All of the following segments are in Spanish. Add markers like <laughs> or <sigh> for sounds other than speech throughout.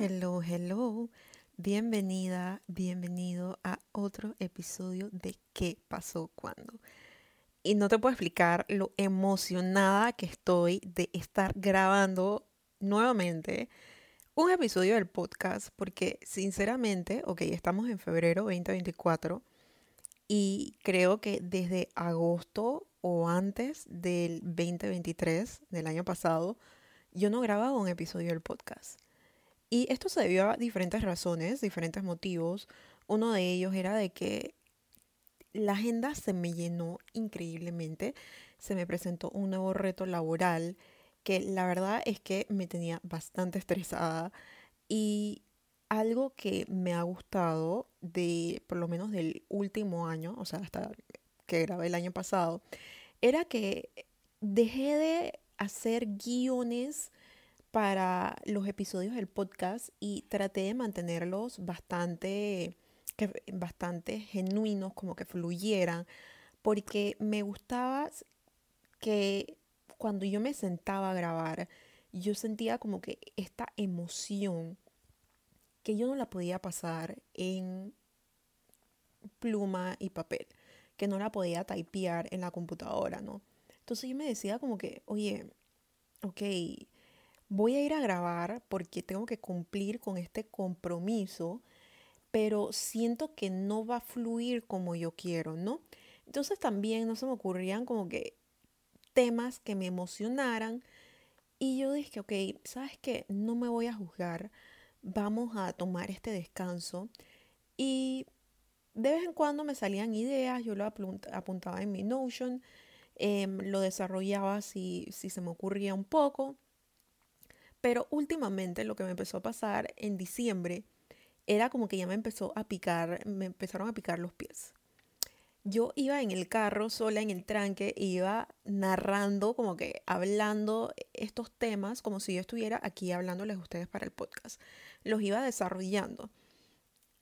Hello, hello. Bienvenida, bienvenido a otro episodio de ¿Qué pasó cuando? Y no te puedo explicar lo emocionada que estoy de estar grabando nuevamente un episodio del podcast porque sinceramente, ok, estamos en febrero 2024 y creo que desde agosto o antes del 2023, del año pasado, yo no grababa un episodio del podcast. Y esto se debió a diferentes razones, diferentes motivos. Uno de ellos era de que la agenda se me llenó increíblemente. Se me presentó un nuevo reto laboral que la verdad es que me tenía bastante estresada. Y algo que me ha gustado de, por lo menos del último año, o sea, hasta que grabé el año pasado, era que dejé de hacer guiones para los episodios del podcast y traté de mantenerlos bastante, bastante genuinos, como que fluyeran, porque me gustaba que cuando yo me sentaba a grabar, yo sentía como que esta emoción que yo no la podía pasar en pluma y papel, que no la podía typear en la computadora, ¿no? Entonces yo me decía como que, oye, ok, voy a ir a grabar porque tengo que cumplir con este compromiso, pero siento que no va a fluir como yo quiero, ¿no? Entonces también no se me ocurrían como que temas que me emocionaran y yo dije, ok, ¿sabes qué? No me voy a juzgar vamos a tomar este descanso. Y de vez en cuando me salían ideas, yo lo apuntaba en mi Notion, em, lo desarrollaba si, si se me ocurría un poco. Pero últimamente lo que me empezó a pasar en diciembre era como que ya me empezó a picar, me empezaron a picar los pies yo iba en el carro sola en el tranque e iba narrando, como que hablando estos temas, como si yo estuviera aquí hablándoles a ustedes para el podcast. Los iba desarrollando.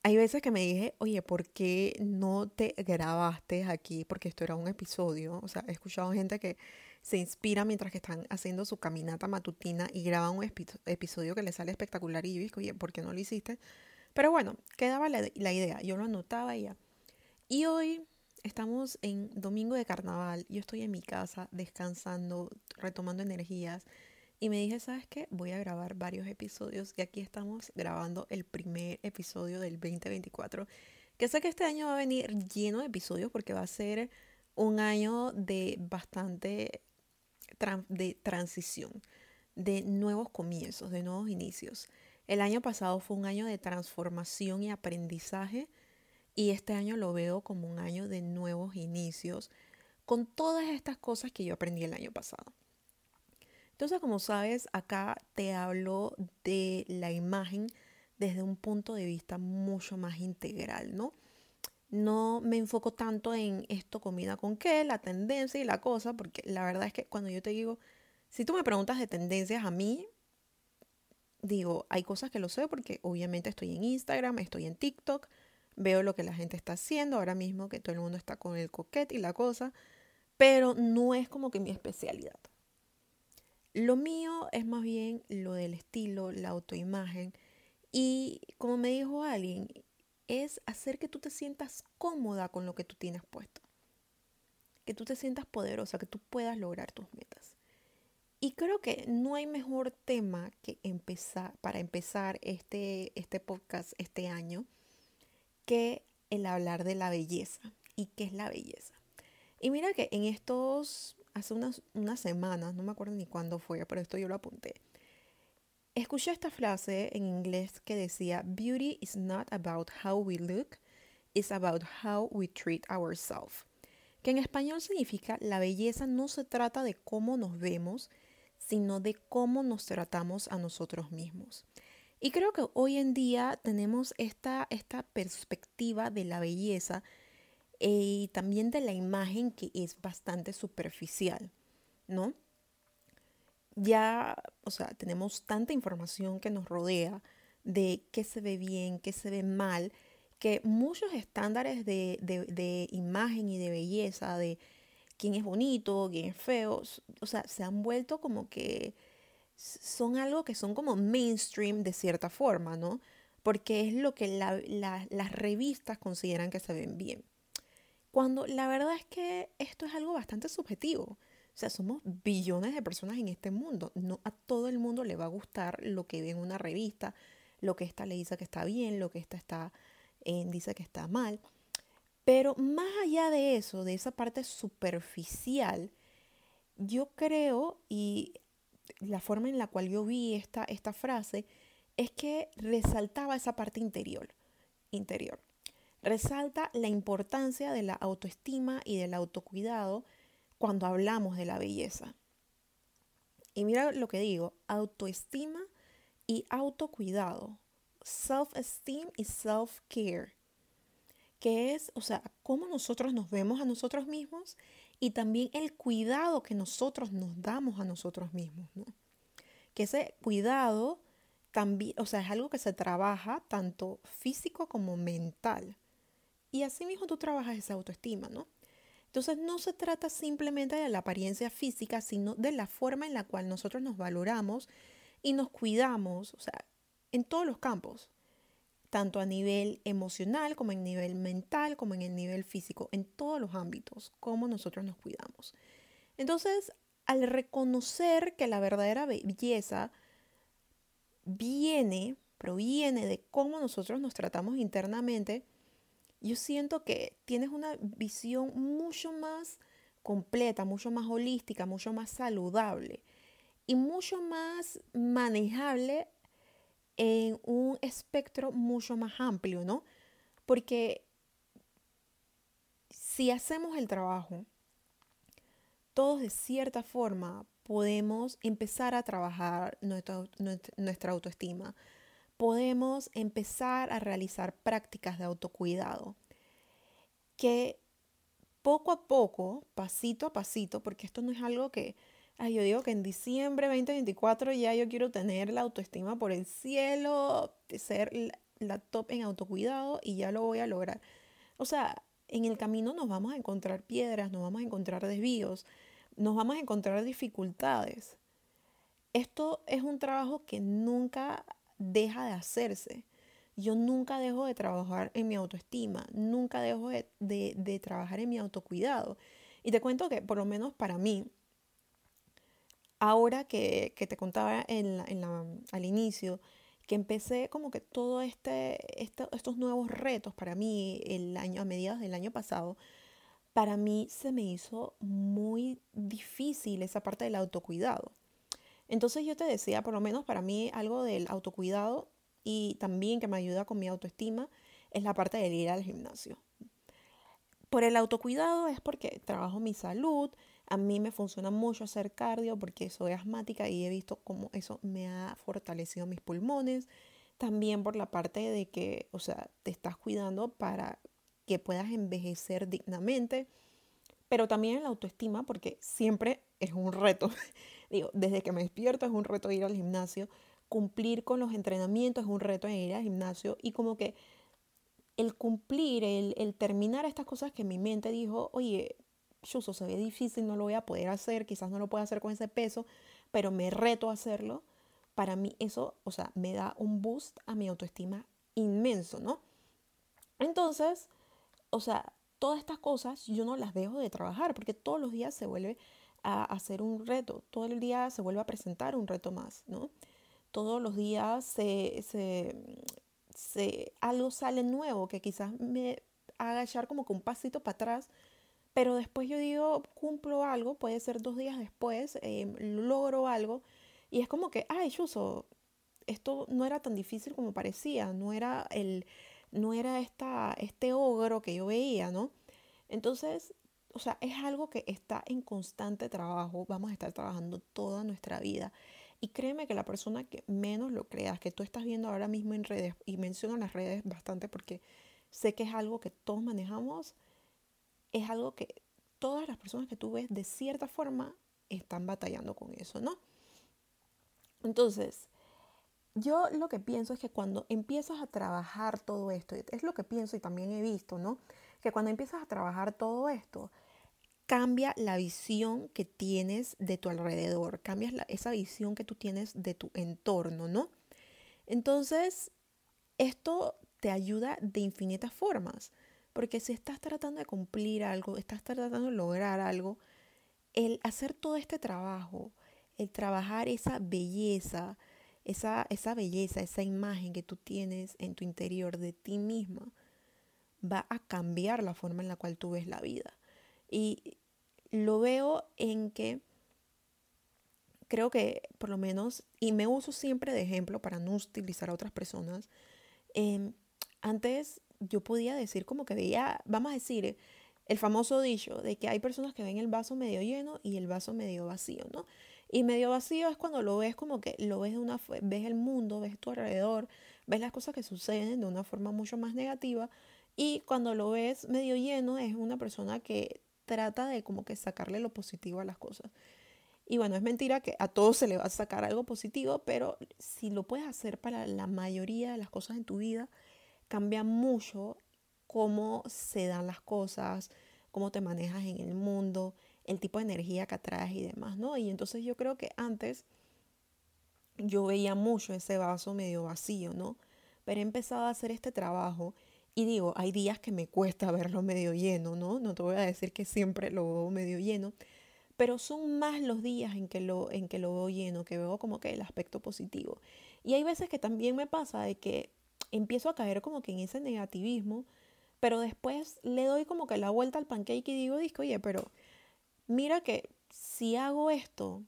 Hay veces que me dije, oye, ¿por qué no te grabaste aquí? Porque esto era un episodio. O sea, he escuchado gente que se inspira mientras que están haciendo su caminata matutina y graban un episodio que les sale espectacular. Y yo dije, oye, ¿por qué no lo hiciste? Pero bueno, quedaba la, la idea. Yo lo anotaba y ya. Y hoy Estamos en domingo de carnaval, yo estoy en mi casa descansando, retomando energías y me dije, ¿sabes qué? Voy a grabar varios episodios y aquí estamos grabando el primer episodio del 2024, que sé que este año va a venir lleno de episodios porque va a ser un año de bastante de transición, de nuevos comienzos, de nuevos inicios. El año pasado fue un año de transformación y aprendizaje y este año lo veo como un año de nuevos inicios con todas estas cosas que yo aprendí el año pasado. Entonces, como sabes, acá te hablo de la imagen desde un punto de vista mucho más integral, ¿no? No me enfoco tanto en esto comida con qué, la tendencia y la cosa, porque la verdad es que cuando yo te digo, si tú me preguntas de tendencias a mí, digo, hay cosas que lo sé porque obviamente estoy en Instagram, estoy en TikTok, veo lo que la gente está haciendo ahora mismo, que todo el mundo está con el coquete y la cosa, pero no es como que mi especialidad. Lo mío es más bien lo del estilo, la autoimagen y como me dijo alguien, es hacer que tú te sientas cómoda con lo que tú tienes puesto. Que tú te sientas poderosa, que tú puedas lograr tus metas. Y creo que no hay mejor tema que empezar para empezar este, este podcast este año que el hablar de la belleza y qué es la belleza. Y mira que en estos, hace unas, unas semanas, no me acuerdo ni cuándo fue, pero esto yo lo apunté, escuché esta frase en inglés que decía, Beauty is not about how we look, it's about how we treat ourselves. Que en español significa, la belleza no se trata de cómo nos vemos, sino de cómo nos tratamos a nosotros mismos. Y creo que hoy en día tenemos esta, esta perspectiva de la belleza y también de la imagen que es bastante superficial, ¿no? Ya, o sea, tenemos tanta información que nos rodea de qué se ve bien, qué se ve mal, que muchos estándares de, de, imagen y de belleza, de quién es bonito, quién es feo. O sea, se han vuelto como que son algo que son como mainstream de cierta forma, ¿no? Porque es lo que las revistas consideran que se ven bien. Cuando la verdad es que esto es algo bastante subjetivo. O sea, somos billones de personas en este mundo. No a todo el mundo le va a gustar lo que ve en una revista, lo que esta le dice que está bien, lo que esta está, eh, dice que está mal. Pero más allá de eso, de esa parte superficial, yo creo, y la forma en la cual yo vi esta, esta frase, es que resaltaba esa parte interior. interior. Resalta la importancia de la autoestima y del autocuidado cuando hablamos de la belleza. Y mira lo que digo, autoestima y autocuidado, self-esteem y self-care, que es, o sea, cómo nosotros nos vemos a nosotros mismos y también el cuidado que nosotros nos damos a nosotros mismos, ¿no? Que ese cuidado también, o sea, es algo que se trabaja tanto físico como mental. Y así mismo tú trabajas esa autoestima, ¿no? Entonces no se trata simplemente de la apariencia física, sino de la forma en la cual nosotros nos valoramos y nos cuidamos, o sea, en todos los campos, tanto a nivel emocional como en nivel mental, como en el nivel físico, en todos los ámbitos, cómo nosotros nos cuidamos. Entonces, al reconocer que la verdadera belleza viene, proviene de cómo nosotros nos tratamos internamente, yo siento que tienes una visión mucho más completa, mucho más holística, mucho más saludable y mucho más manejable en un espectro mucho más amplio, ¿no? Porque si hacemos el trabajo, todos de cierta forma podemos empezar a trabajar nuestra, nuestra autoestima, podemos empezar a realizar prácticas de autocuidado que poco a poco, pasito a pasito, porque esto no es algo que Ay, yo digo que en diciembre 2024 ya yo quiero tener la autoestima por el cielo, ser la top en autocuidado y ya lo voy a lograr. O sea, en el camino nos vamos a encontrar piedras, nos vamos a encontrar desvíos, nos vamos a encontrar dificultades. Esto es un trabajo que nunca deja de hacerse. Yo nunca dejo de trabajar en mi autoestima, nunca dejo de, de trabajar en mi autocuidado. Y te cuento que por lo menos para mí, ahora que, te contaba al inicio, que empecé como que todo este, este, estos nuevos retos para mí el año, a mediados del año pasado, para mí se me hizo muy difícil esa parte del autocuidado. Entonces yo te decía, por lo menos para mí algo del autocuidado y también que me ayuda con mi autoestima es la parte de ir al gimnasio. Por el autocuidado es porque trabajo mi salud, a mí me funciona mucho hacer cardio porque soy asmática y he visto cómo eso me ha fortalecido mis pulmones. También por la parte de que, o sea, te estás cuidando para que puedas envejecer dignamente. Pero también la autoestima porque siempre es un reto. <laughs> Digo, desde que me despierto es un reto ir al gimnasio. Cumplir con los entrenamientos es un reto en ir al gimnasio. Y como que el cumplir, el, el terminar estas cosas que mi mente dijo, oye, chuso, se ve difícil, no lo voy a poder hacer, quizás no lo pueda hacer con ese peso, pero me reto a hacerlo, para mí eso, o sea, me da un boost a mi autoestima inmenso, ¿no? Entonces, o sea, todas estas cosas yo no las dejo de trabajar porque todos los días se vuelve a hacer un reto, todo el día se vuelve a presentar un reto más, ¿no? Todos los días se, se, algo sale nuevo que quizás me haga echar como que un pasito para atrás pero después yo digo, cumplo algo, puede ser dos días después, em, logro algo, y es como que, ay, Chuso, esto no era tan difícil como parecía, no era, el, no era esta, este ogro que yo veía, ¿no? Entonces, o sea, es algo que está en constante trabajo, vamos a estar trabajando toda nuestra vida. Y créeme que la persona que menos lo creas, que tú estás viendo ahora mismo en redes, y menciono las redes bastante porque sé que es algo que todos manejamos, es algo que todas las personas que tú ves de cierta forma están batallando con eso, ¿no? Entonces, yo lo que pienso es que cuando empiezas a trabajar todo esto, es lo que pienso y también he visto, ¿no? Que cuando empiezas a trabajar todo esto, cambia la visión que tienes de tu alrededor, cambias esa visión que tú tienes de tu entorno, ¿no? Entonces, esto te ayuda de infinitas formas, porque si estás tratando de cumplir algo, estás tratando de lograr algo, el hacer todo este trabajo, el trabajar esa belleza, esa, esa belleza, esa imagen que tú tienes en tu interior de ti misma, va a cambiar la forma en la cual tú ves la vida. Y lo veo en que creo que por lo menos, y me uso siempre de ejemplo para no utilizar a otras personas, em, antes yo podía decir como que veía, vamos a decir, el famoso dicho de que hay personas que ven el vaso medio lleno y el vaso medio vacío, ¿no? Y medio vacío es cuando lo ves como que lo ves de una ves el mundo, ves tu alrededor, ves las cosas que suceden de una forma mucho más negativa y cuando lo ves medio lleno es una persona que trata de como que sacarle lo positivo a las cosas. Y bueno, es mentira que a todos se le va a sacar algo positivo, pero si lo puedes hacer para la mayoría de las cosas en tu vida, cambia mucho cómo se dan las cosas, cómo te manejas en el mundo, el tipo de energía que atraes y demás, ¿no? Y entonces yo creo que antes yo veía mucho ese vaso medio vacío, ¿no? Pero he empezado a hacer este trabajo y digo, hay días que me cuesta verlo medio lleno, ¿no? No te voy a decir que siempre lo veo medio lleno, pero son más los días en que lo, en que lo veo lleno, que veo como que el aspecto positivo. Y hay veces que también me pasa de que empiezo a caer como que en ese negativismo, pero después le doy como que la vuelta al pancake y digo, disco, oye, pero mira que si hago esto,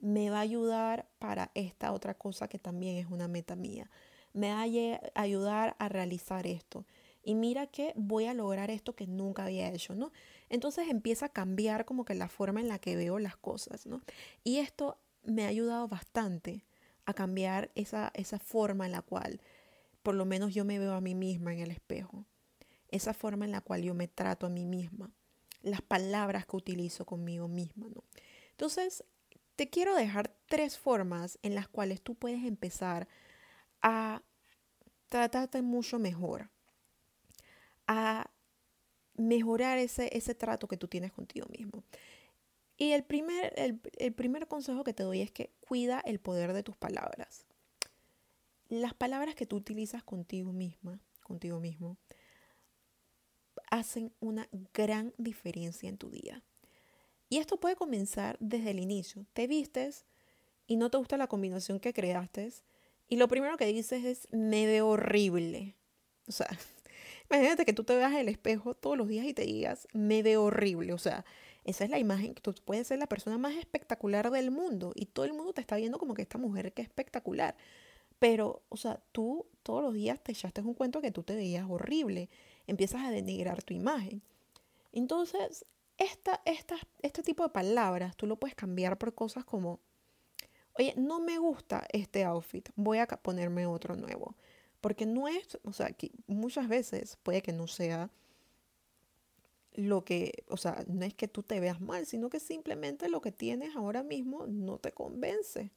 me va a ayudar para esta otra cosa que también es una meta mía me va a ayudar a realizar esto. Y mira que voy a lograr esto que nunca había hecho, ¿no? Entonces empieza a cambiar como que la forma en la que veo las cosas, ¿no? Y esto me ha ayudado bastante a cambiar esa, esa forma en la cual por lo menos yo me veo a mí misma en el espejo. Esa forma en la cual yo me trato a mí misma. Las palabras que utilizo conmigo misma, ¿no? Entonces, te quiero dejar tres formas en las cuales tú puedes empezar a tratarte mucho mejor, a mejorar ese, ese trato que tú tienes contigo mismo. Y el primer, el, primer consejo que te doy es que cuida el poder de tus palabras. Las palabras que tú utilizas contigo misma, contigo mismo, hacen una gran diferencia en tu día. Y esto puede comenzar desde el inicio. Te vistes y no te gusta la combinación que creaste y lo primero que dices es, me veo horrible. O sea, <laughs> imagínate que tú te veas en el espejo todos los días y te digas, me veo horrible. O sea, esa es la imagen que tú puedes ser la persona más espectacular del mundo y todo el mundo te está viendo como que esta mujer que es espectacular. Pero, o sea, tú todos los días te echaste un cuento que tú te veías horrible. Empiezas a denigrar tu imagen. Entonces, esta, esta, este tipo de palabras tú lo puedes cambiar por cosas como oye, no me gusta este outfit, voy a ponerme otro nuevo. Porque no es, o sea, muchas veces puede que no sea lo que, o sea, no es que tú te veas mal, sino que simplemente lo que tienes ahora mismo no te convence.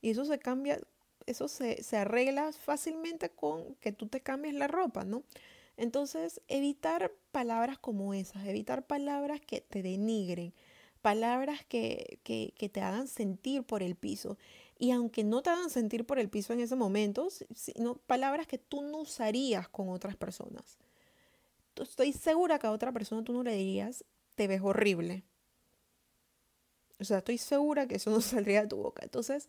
Y eso se cambia, eso se, se arregla fácilmente con que tú te cambies la ropa, ¿no? Entonces, evitar palabras como esas, evitar palabras que te denigren, palabras que, te hagan sentir por el piso. Y aunque no te hagan sentir por el piso en ese momento, sino palabras que tú no usarías con otras personas. Estoy segura que a otra persona tú no le dirías, te ves horrible. O sea, estoy segura que eso no <laughs> saldría de tu boca. Entonces,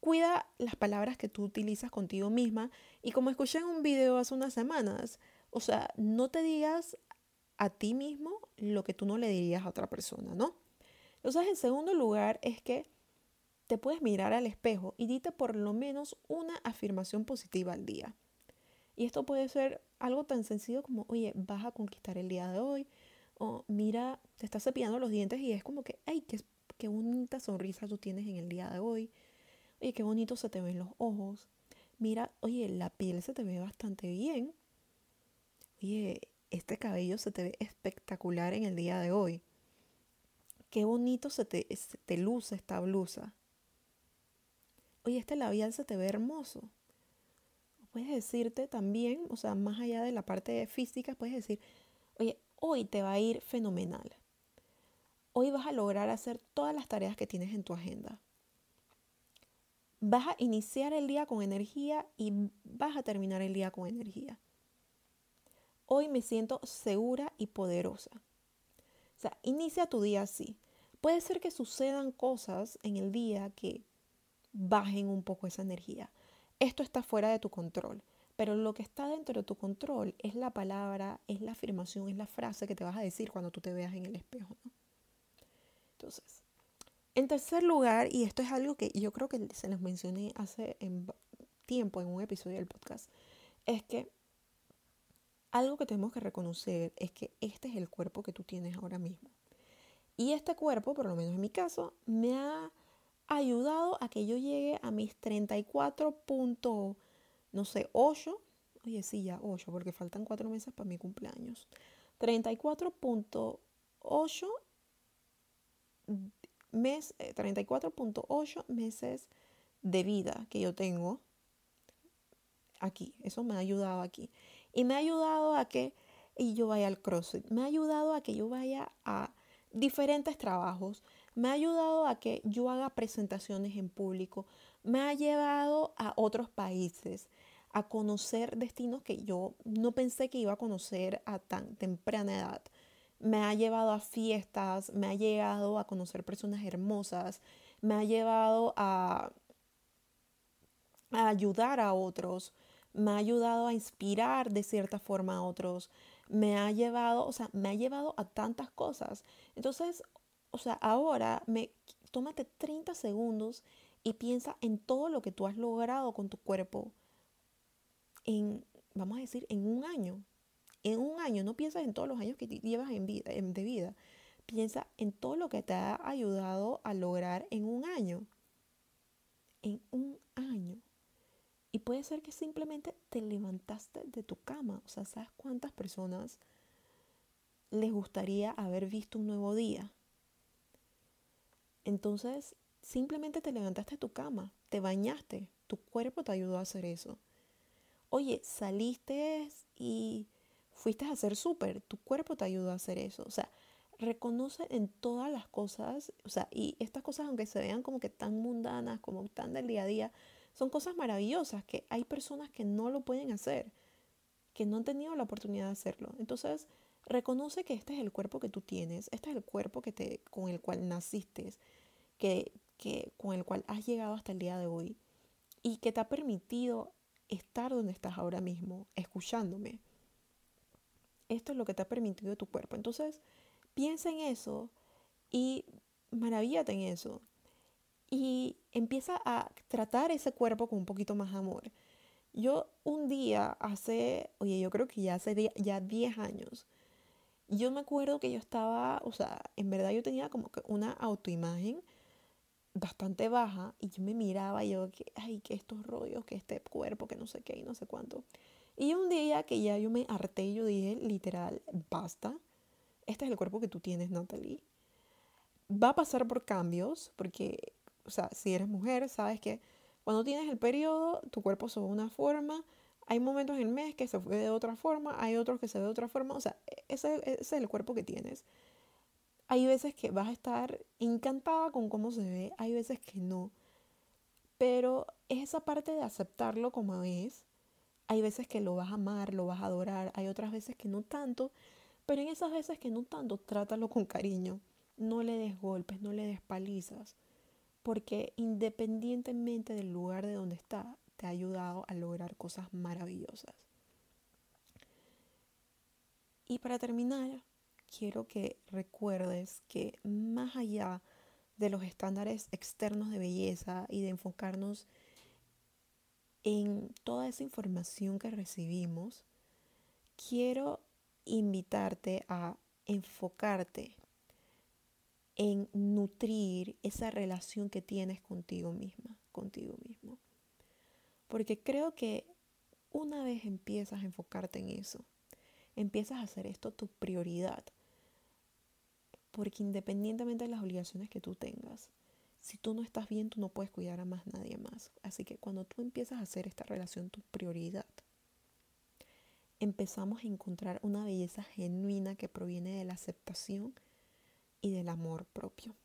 cuida las palabras que tú utilizas contigo misma. Y como escuché en un video hace unas semanas, o sea, no te digas a ti mismo lo que tú no le dirías a otra persona, ¿no? Entonces, en segundo lugar, es que te puedes mirar al espejo y dite por lo menos una afirmación positiva al día. Y esto puede ser algo tan sencillo como, oye, vas a conquistar el día de hoy. O mira, te estás cepillando los dientes y es como que, ay, qué, qué bonita sonrisa tú tienes en el día de hoy. Oye, qué bonito se te ven los ojos. Mira, oye, la piel se te ve bastante bien. Oye, este cabello se te ve espectacular en el día de hoy qué bonito se te, te luce esta blusa. Oye, este labial se te ve hermoso. Puedes decirte también, o sea, más allá de la parte física, puedes decir, oye, hoy te va a ir fenomenal. Hoy vas a lograr hacer todas las tareas que tienes en tu agenda. Vas a iniciar el día con energía y vas a terminar el día con energía. Hoy me siento segura y poderosa. O sea, inicia tu día así. Puede ser que sucedan cosas en el día que bajen un poco esa energía. Esto está fuera de tu control, pero lo que está dentro de tu control es la palabra, es la afirmación, es la frase que te vas a decir cuando tú te veas en el espejo. Entonces, en tercer lugar, y esto es algo que yo creo que se los mencioné hace tiempo en un episodio del podcast, es que algo que tenemos que reconocer es que este es el cuerpo que tú tienes ahora mismo. Y este cuerpo, por lo menos en mi caso, me ha ayudado a que yo llegue a mis 34 puntos, no sé, 8. Oye, sí, ya 8, porque faltan 4 meses para mi cumpleaños. 34.8 mes, 34.8 eh, meses de vida que yo tengo aquí. Eso me ha ayudado aquí. Y me ha ayudado a que y yo vaya al CrossFit. Me ha ayudado a que yo vaya a diferentes trabajos. Me ha ayudado a que yo haga presentaciones en público. Me ha llevado a otros países, a conocer destinos que yo no pensé que iba a conocer a tan temprana edad me ha llevado a fiestas, me ha llevado a conocer personas hermosas, me ha llevado a, ayudar a otros, me ha ayudado a inspirar de cierta forma a otros, me ha llevado, o sea, me ha llevado a tantas cosas. Entonces, o sea, ahora me tómate 30 segundos y piensa en todo lo que tú has logrado con tu cuerpo en, vamos a decir, en un año en un año, no piensas en todos los años que llevas en vida, de vida, piensa en todo lo que te ha ayudado a lograr en un año. En un año. Y puede ser que simplemente te levantaste de tu cama. O sea, ¿sabes cuántas personas les gustaría haber visto un nuevo día? Entonces, simplemente te levantaste de tu cama, te bañaste, tu cuerpo te ayudó a hacer eso. Oye, saliste y fuiste a hacer súper, tu cuerpo te ayudó a hacer eso. O sea, reconoce en todas las cosas, o sea, y estas cosas aunque se vean como que tan mundanas, como tan del día a día, son cosas maravillosas que hay personas que no lo pueden hacer, que no han tenido la oportunidad de hacerlo. Entonces, reconoce que este es el cuerpo que tú tienes, este es el cuerpo que te, con el cual naciste, que, que, con el cual has llegado hasta el día de hoy y que te ha permitido estar donde estás ahora mismo, escuchándome esto es lo que te ha permitido tu cuerpo. Entonces, piensa en eso y maravíllate en eso. Y empieza a tratar ese cuerpo con un poquito más amor. Yo un día hace, oye, yo creo que ya hace ya 10 años, yo me acuerdo que yo estaba, o sea, en verdad yo tenía como que una autoimagen bastante baja y yo me miraba y yo, que, ay, que estos rollos, que este cuerpo, que no sé qué y no sé cuánto. Y un día que ya yo me harté, yo dije, literal, basta. Este es el cuerpo que tú tienes, Natalie. Va a pasar por cambios, porque, o sea, si eres mujer, sabes que cuando tienes el periodo, tu cuerpo se ve de una forma. Hay momentos en el mes que se ve de otra forma, hay otros que se ve de otra forma. O sea, ese, ese es el cuerpo que tienes. Hay veces que vas a estar encantada con cómo se ve, hay veces que no. Pero es esa parte de aceptarlo como es hay veces que lo vas a amar, lo vas a adorar, hay otras veces que no tanto, pero en esas veces que no tanto, trátalo con cariño. No le des golpes, no le des palizas, porque independientemente del lugar de donde está, te ha ayudado a lograr cosas maravillosas. Y para terminar, quiero que recuerdes que más allá de los estándares externos de belleza y de enfocarnos en toda esa información que recibimos, quiero invitarte a enfocarte en nutrir esa relación que tienes contigo misma, contigo mismo. Porque creo que una vez empiezas a enfocarte en eso, empiezas a hacer esto tu prioridad. Porque independientemente de las obligaciones que tú tengas, si tú no estás bien, tú no puedes cuidar a más nadie más. Así que cuando tú empiezas a hacer esta relación tu prioridad, empezamos a encontrar una belleza genuina que proviene de la aceptación y del amor propio.